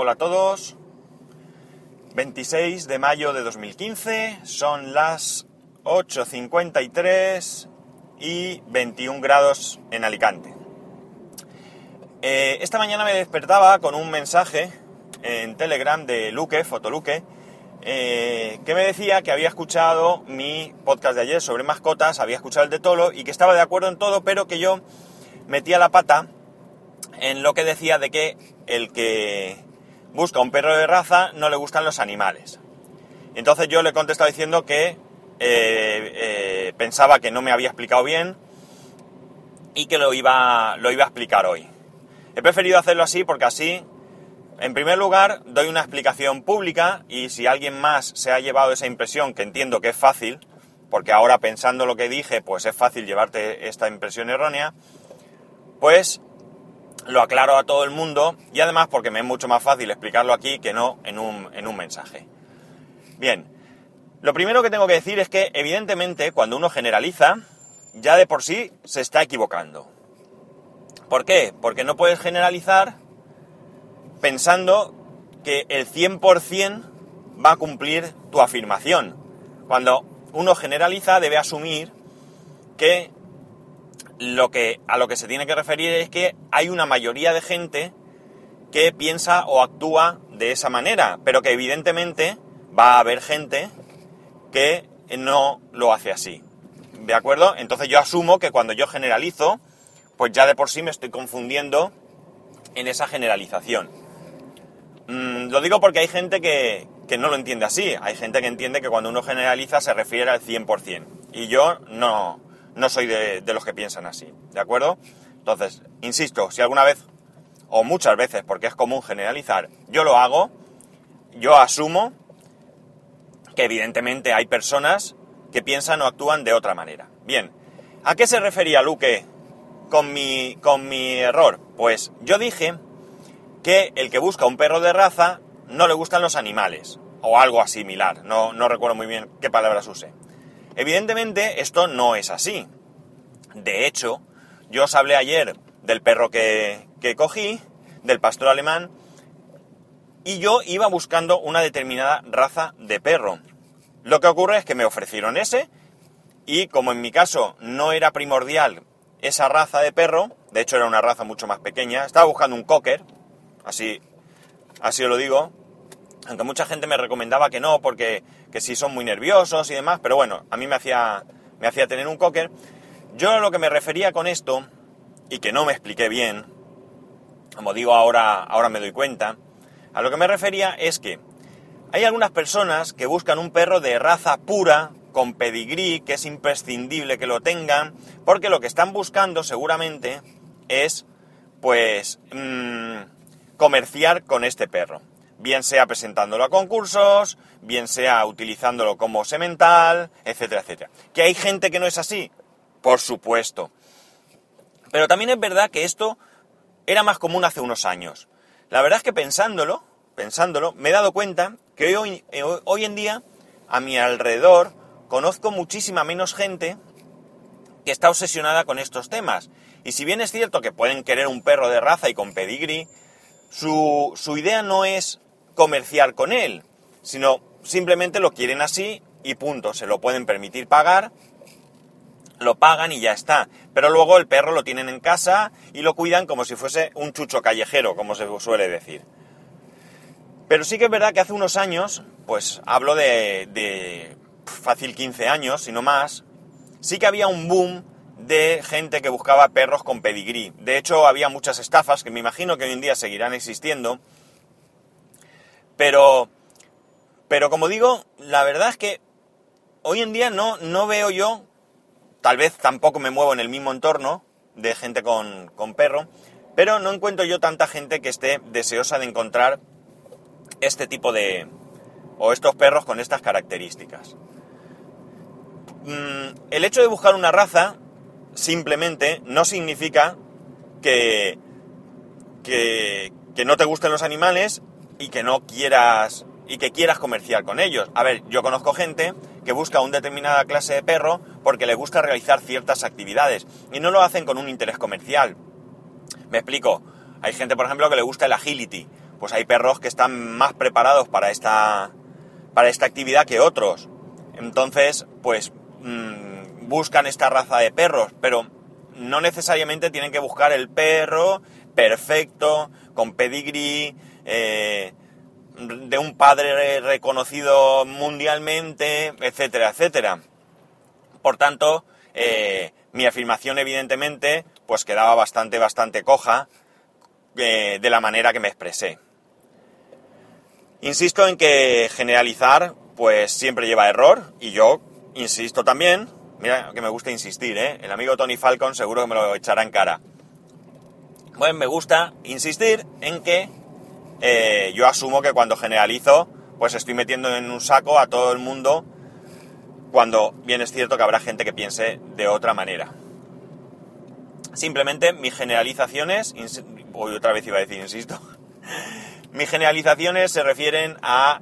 Hola a todos. 26 de mayo de 2015, son las 8.53 y 21 grados en Alicante. Eh, esta mañana me despertaba con un mensaje en Telegram de Luque, Fotoluque, eh, que me decía que había escuchado mi podcast de ayer sobre mascotas, había escuchado el de Tolo y que estaba de acuerdo en todo, pero que yo metía la pata en lo que decía de que el que busca un perro de raza no le gustan los animales. Entonces yo le he contestado diciendo que eh, eh, pensaba que no me había explicado bien y que lo iba, lo iba a explicar hoy. He preferido hacerlo así porque así, en primer lugar, doy una explicación pública y si alguien más se ha llevado esa impresión, que entiendo que es fácil, porque ahora pensando lo que dije, pues es fácil llevarte esta impresión errónea, pues lo aclaro a todo el mundo y además porque me es mucho más fácil explicarlo aquí que no en un, en un mensaje. Bien, lo primero que tengo que decir es que evidentemente cuando uno generaliza, ya de por sí se está equivocando. ¿Por qué? Porque no puedes generalizar pensando que el 100% va a cumplir tu afirmación. Cuando uno generaliza debe asumir que lo que, a lo que se tiene que referir es que hay una mayoría de gente que piensa o actúa de esa manera, pero que evidentemente va a haber gente que no lo hace así. ¿De acuerdo? Entonces yo asumo que cuando yo generalizo, pues ya de por sí me estoy confundiendo en esa generalización. Mm, lo digo porque hay gente que, que no lo entiende así. Hay gente que entiende que cuando uno generaliza se refiere al 100%. Y yo no, no soy de, los que piensan así, ¿de acuerdo? Entonces, insisto, si alguna vez, o muchas veces, porque es común generalizar, yo lo hago, yo asumo que evidentemente hay personas que piensan o actúan de otra manera. Bien, ¿a qué se refería Luque con mi, con mi error? Pues yo dije que el que busca un perro de raza no le gustan los animales, o algo similar, no, no recuerdo muy bien qué palabras usé. Evidentemente esto no es así. De hecho, yo os hablé ayer del perro que, cogí, del pastor alemán, y yo iba buscando una determinada raza de perro. Lo que ocurre es que me ofrecieron ese, y como en mi caso no era primordial esa raza de perro, de hecho era una raza mucho más pequeña, estaba buscando un cocker, así, así os lo digo, aunque mucha gente me recomendaba que no, porque que sí son muy nerviosos y demás, pero bueno, a mí me hacía, me hacía tener un cocker. Yo a lo que me refería con esto, y que no me expliqué bien, como digo ahora, ahora me doy cuenta, a lo que me refería es que hay algunas personas que buscan un perro de raza pura, con pedigrí, que es imprescindible que lo tengan, porque lo que están buscando seguramente es, pues, mmm, comerciar con este perro bien sea presentándolo a concursos, bien sea utilizándolo como semental, etcétera, etcétera. ¿Que hay gente que no es así? Por supuesto. Pero también es verdad que esto era más común hace unos años. La verdad es que pensándolo, pensándolo, me he dado cuenta que hoy, eh, hoy en día a mi alrededor conozco muchísima menos gente que está obsesionada con estos temas. Y si bien es cierto que pueden querer un perro de raza y con pedigree, su, su idea no es comerciar con él, sino simplemente lo quieren así y punto, se lo pueden permitir pagar, lo pagan y ya está. Pero luego el perro lo tienen en casa y lo cuidan como si fuese un chucho callejero, como se suele decir. Pero sí que es verdad que hace unos años, pues hablo de, de fácil 15 años, si no más, sí que había un boom de gente que buscaba perros con pedigrí. De hecho, había muchas estafas que me imagino que hoy en día seguirán existiendo, pero, pero como digo, la verdad es que hoy en día no, no veo yo, tal vez tampoco me muevo en el mismo entorno de gente con, con perro, pero no encuentro yo tanta gente que esté deseosa de encontrar este tipo de... o estos perros con estas características. Mm, el hecho de buscar una raza simplemente no significa que, que, que no te gusten los animales y que no quieras y que quieras comerciar con ellos. A ver, yo conozco gente que busca una determinada clase de perro porque le gusta realizar ciertas actividades y no lo hacen con un interés comercial. Me explico. Hay gente, por ejemplo, que le gusta el agility. pues hay perros que están más preparados para esta, para esta actividad que otros. Entonces, pues mm, buscan esta raza de perros, pero no necesariamente tienen que buscar el perro perfecto, con pedigrí, eh, de un padre reconocido mundialmente, etcétera, etcétera. Por tanto, eh, mi afirmación evidentemente pues quedaba bastante, bastante coja eh, de la manera que me expresé. Insisto en que generalizar pues siempre lleva error y yo insisto también, mira que me gusta insistir, ¿eh? el amigo Tony Falcon seguro que me lo echará en cara. Bueno, me gusta insistir en que eh, yo asumo que cuando generalizo, pues estoy metiendo en un saco a todo el mundo, cuando bien es cierto que habrá gente que piense de otra manera. Simplemente mis generalizaciones, hoy otra vez iba a decir, insisto, mis generalizaciones se refieren a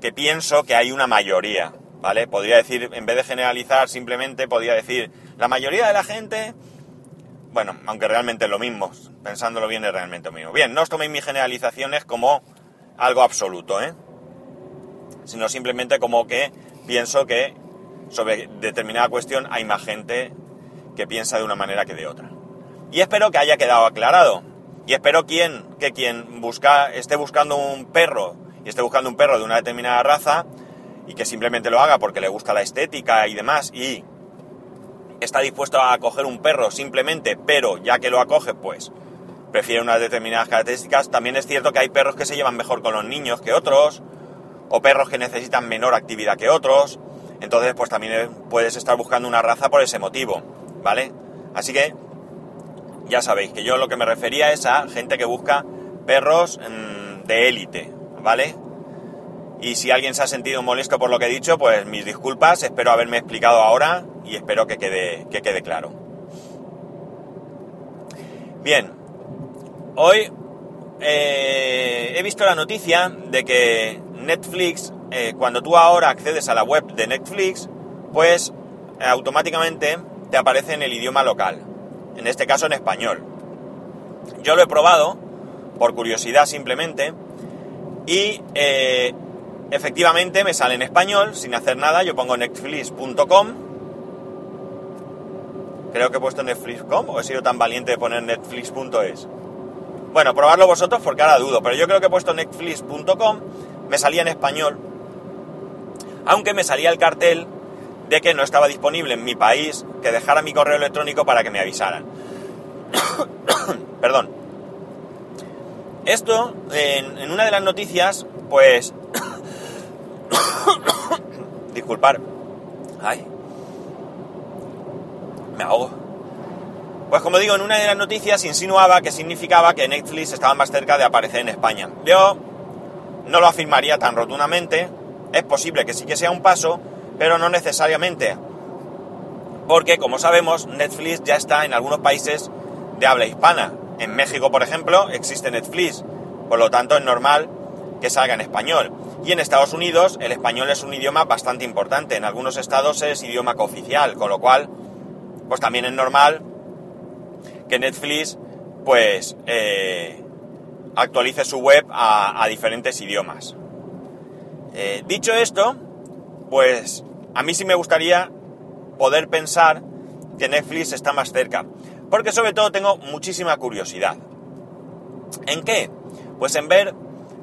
que pienso que hay una mayoría, ¿vale? Podría decir, en vez de generalizar, simplemente podría decir, la mayoría de la gente bueno, aunque realmente es lo mismo, pensándolo bien es realmente lo mismo. Bien, no os toméis mis generalizaciones como algo absoluto, ¿eh? Sino simplemente como que pienso que sobre determinada cuestión hay más gente que piensa de una manera que de otra. Y espero que haya quedado aclarado. Y espero quien, que quien busca, esté buscando un perro y esté buscando un perro de una determinada raza y que simplemente lo haga porque le gusta la estética y demás y está dispuesto a acoger un perro simplemente, pero ya que lo acoge, pues prefiere unas determinadas características. También es cierto que hay perros que se llevan mejor con los niños que otros, o perros que necesitan menor actividad que otros. Entonces, pues también puedes estar buscando una raza por ese motivo, ¿vale? Así que ya sabéis que yo lo que me refería es a gente que busca perros mm, de élite, ¿vale? Y si alguien se ha sentido molesto por lo que he dicho, pues mis disculpas, espero haberme explicado ahora y espero que quede, que quede claro. Bien, hoy eh, he visto la noticia de que Netflix, eh, cuando tú ahora accedes a la web de Netflix, pues automáticamente te aparece en el idioma local, en este caso en español. Yo lo he probado, por curiosidad simplemente, y eh, Efectivamente me sale en español, sin hacer nada, yo pongo netflix.com. Creo que he puesto netflix.com o he sido tan valiente de poner netflix.es. Bueno, probarlo vosotros porque ahora dudo, pero yo creo que he puesto netflix.com, me salía en español, aunque me salía el cartel de que no estaba disponible en mi país, que dejara mi correo electrónico para que me avisaran. Perdón. Esto, en, en, una de las noticias, pues Disculpar. Ay. Me ahogo. Pues como digo, en una de las noticias insinuaba que significaba que Netflix estaba más cerca de aparecer en España. Yo no lo afirmaría tan rotundamente. Es posible que sí que sea un paso, pero no necesariamente. Porque, como sabemos, Netflix ya está en algunos países de habla hispana. En México, por ejemplo, existe Netflix. Por lo tanto, es normal que salga en español. Y en Estados Unidos el español es un idioma bastante importante. En algunos estados es idioma cooficial, con lo cual, pues también es normal que Netflix, pues, eh, actualice su web a, diferentes idiomas. Eh, dicho esto, pues a mí sí me gustaría poder pensar que Netflix está más cerca. Porque sobre todo tengo muchísima curiosidad. ¿En qué? Pues en ver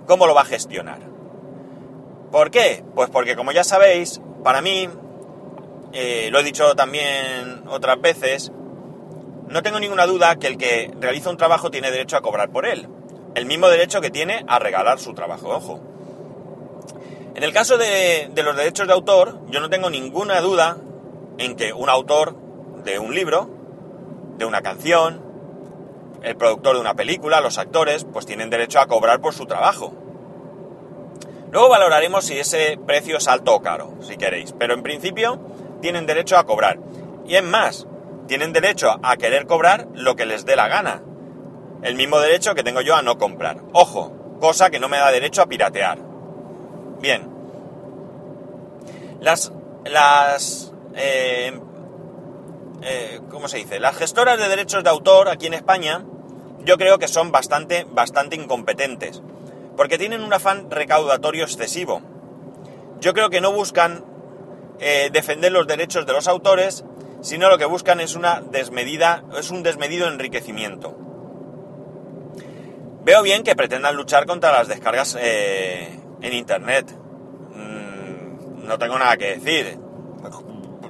cómo lo va a gestionar. ¿Por qué? Pues porque como ya sabéis, para mí, eh, lo he dicho también otras veces, no tengo ninguna duda que el que realiza un trabajo tiene derecho a cobrar por él. El mismo derecho que tiene a regalar su trabajo, ojo. En el caso de, de los derechos de autor, yo no tengo ninguna duda en que un autor de un libro, de una canción, el productor de una película, los actores, pues tienen derecho a cobrar por su trabajo. Luego valoraremos si ese precio es alto o caro, si queréis, pero en principio tienen derecho a cobrar. Y es más, tienen derecho a querer cobrar lo que les dé la gana. El mismo derecho que tengo yo a no comprar. Ojo, cosa que no me da derecho a piratear. Bien. Las... las eh, eh, ¿Cómo se dice? Las gestoras de derechos de autor aquí en España yo creo que son bastante, bastante incompetentes. Porque tienen un afán recaudatorio excesivo. Yo creo que no buscan eh, defender los derechos de los autores, sino lo que buscan es una desmedida, es un desmedido enriquecimiento. Veo bien que pretendan luchar contra las descargas eh, en internet. Mm, no tengo nada que decir.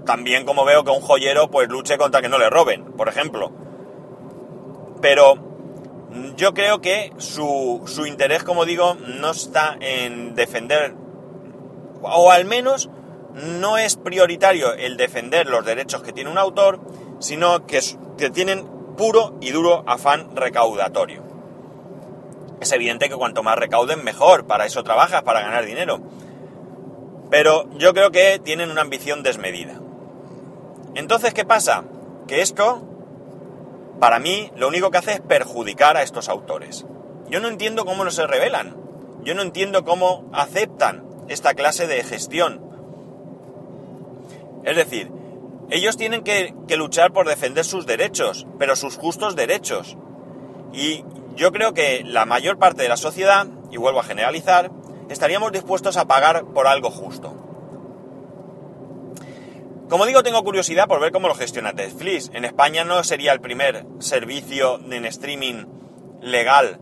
También como veo que un joyero pues luche contra que no le roben, por ejemplo. Pero yo creo que su, su interés, como digo, no está en defender, o al menos no es prioritario el defender los derechos que tiene un autor, sino que, que tienen puro y duro afán recaudatorio. Es evidente que cuanto más recauden, mejor, para eso trabajas, para ganar dinero. Pero yo creo que tienen una ambición desmedida. Entonces, ¿qué pasa? Que esto, para mí, lo único que hace es perjudicar a estos autores. Yo no entiendo cómo no se rebelan. Yo no entiendo cómo aceptan esta clase de gestión. Es decir, ellos tienen que, luchar por defender sus derechos, pero sus justos derechos. Y yo creo que la mayor parte de la sociedad, y vuelvo a generalizar, estaríamos dispuestos a pagar por algo justo. Como digo, tengo curiosidad por ver cómo lo gestiona Netflix. En España no sería el primer servicio en streaming legal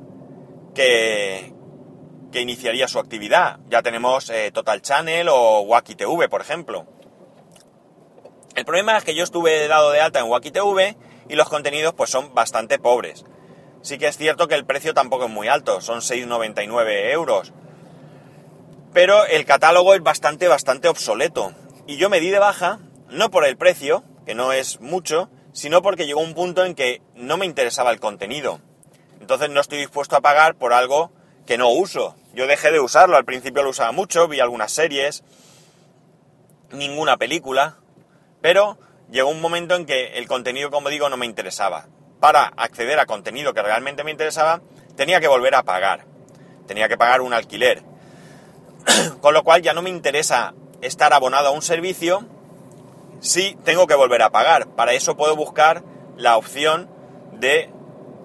que, que iniciaría su actividad. Ya tenemos eh, Total Channel o Wacky TV, por ejemplo. El problema es que yo estuve dado de alta en Wacky TV y los contenidos pues son bastante pobres. Sí que es cierto que el precio tampoco es muy alto, son 6,99 euros. Pero el catálogo es bastante, bastante obsoleto. Y yo me di de baja, no por el precio, que no es mucho, sino porque llegó un punto en que no me interesaba el contenido. Entonces no estoy dispuesto a pagar por algo que no uso. Yo dejé de usarlo, al principio lo usaba mucho, vi algunas series, ninguna película, pero llegó un momento en que el contenido, como digo, no me interesaba. Para acceder a contenido que realmente me interesaba, tenía que volver a pagar. Tenía que pagar un alquiler. Con lo cual ya no me interesa estar abonado a un servicio si tengo que volver a pagar. Para eso puedo buscar la opción de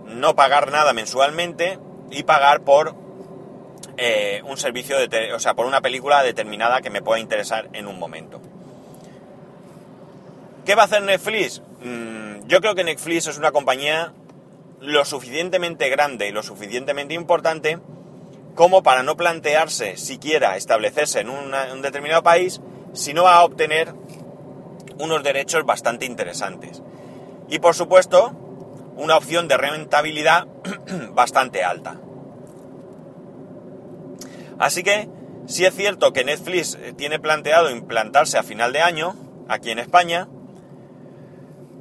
no pagar nada mensualmente y pagar por eh, un servicio, de o sea, por una película determinada que me pueda interesar en un momento. ¿Qué va a hacer Netflix? Mm, yo creo que Netflix es una compañía lo suficientemente grande y lo suficientemente importante como para no plantearse siquiera establecerse en un determinado país, sino a obtener unos derechos bastante interesantes. Y por supuesto, una opción de rentabilidad bastante alta. Así que, si es cierto que Netflix eh, tiene planteado implantarse a final de año aquí en España,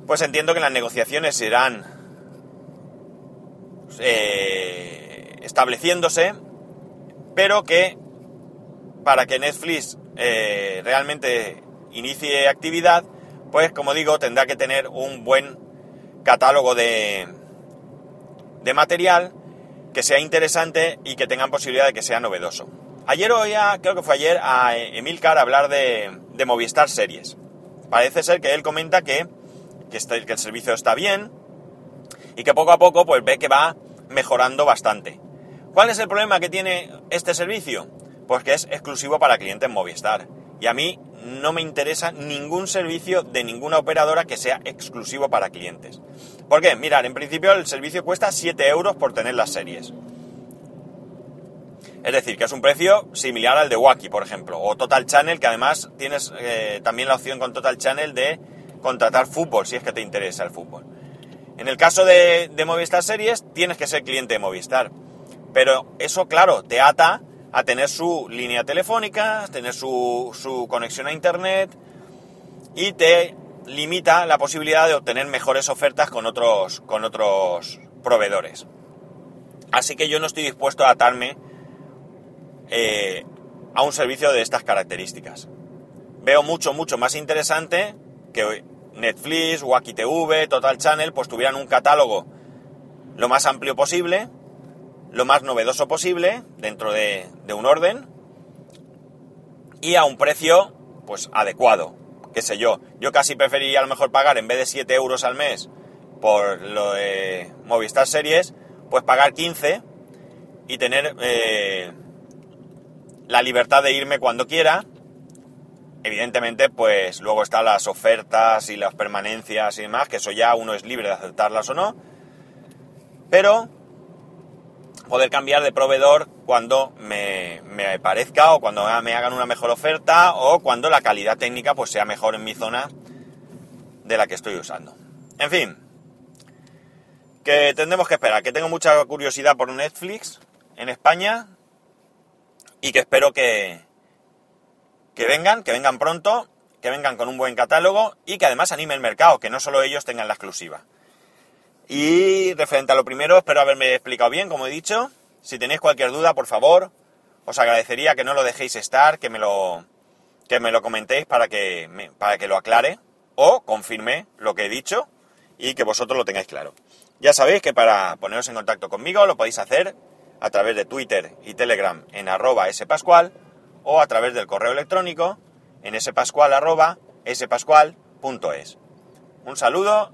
pues entiendo que las negociaciones irán eh, estableciéndose, pero que para que Netflix eh, realmente inicie actividad, pues como digo, tendrá que tener un buen catálogo de, de material que sea interesante y que tengan posibilidad de que sea novedoso. Ayer oía, creo que fue ayer, a Emilcar hablar de, de Movistar Series. Parece ser que él comenta que que, el servicio está bien y que poco a poco pues ve que va mejorando bastante. ¿Cuál es el problema que tiene este servicio? Pues que es exclusivo para clientes Movistar. Y a mí no me interesa ningún servicio de ninguna operadora que sea exclusivo para clientes. ¿Por qué? Mirar, en principio el servicio cuesta 7 euros por tener las series. Es decir, que es un precio similar al de Wacky, por ejemplo, o Total Channel, que además tienes eh, también la opción con Total Channel de contratar fútbol si es que te interesa el fútbol. En el caso de, Movistar Series, tienes que ser cliente de Movistar. Pero eso, claro, te ata a tener su línea telefónica, tener su, su conexión a Internet y te limita la posibilidad de obtener mejores ofertas con otros, con otros proveedores. Así que yo no estoy dispuesto a atarme eh, a un servicio de estas características. Veo mucho, mucho más interesante que Netflix, Wacky TV, Total Channel, pues tuvieran un catálogo lo más amplio posible, lo más novedoso posible, dentro de, un orden, y a un precio, pues adecuado, qué sé yo. Yo casi preferiría a lo mejor pagar, en vez de 7 euros al mes por lo de Movistar Series, pues pagar 15 y tener eh, la libertad de irme cuando quiera. Evidentemente, pues luego están las ofertas y las permanencias y demás, que eso ya uno es libre de aceptarlas o no. Pero poder cambiar de proveedor cuando me, me, parezca o cuando me hagan una mejor oferta o cuando la calidad técnica pues sea mejor en mi zona de la que estoy usando. En fin, que tendremos que esperar, que tengo mucha curiosidad por Netflix en España y que espero que, que vengan, que vengan pronto, que vengan con un buen catálogo y que además anime el mercado, que no solo ellos tengan la exclusiva. Y referente a lo primero, espero haberme explicado bien, como he dicho. Si tenéis cualquier duda, por favor, os agradecería que no lo dejéis estar, que me lo, que me lo comentéis para que, para que lo aclare o confirme lo que he dicho y que vosotros lo tengáis claro. Ya sabéis que para poneros en contacto conmigo lo podéis hacer a través de Twitter y Telegram en arroba spascual o a través del correo electrónico en spascual arroba spascual.es. Un saludo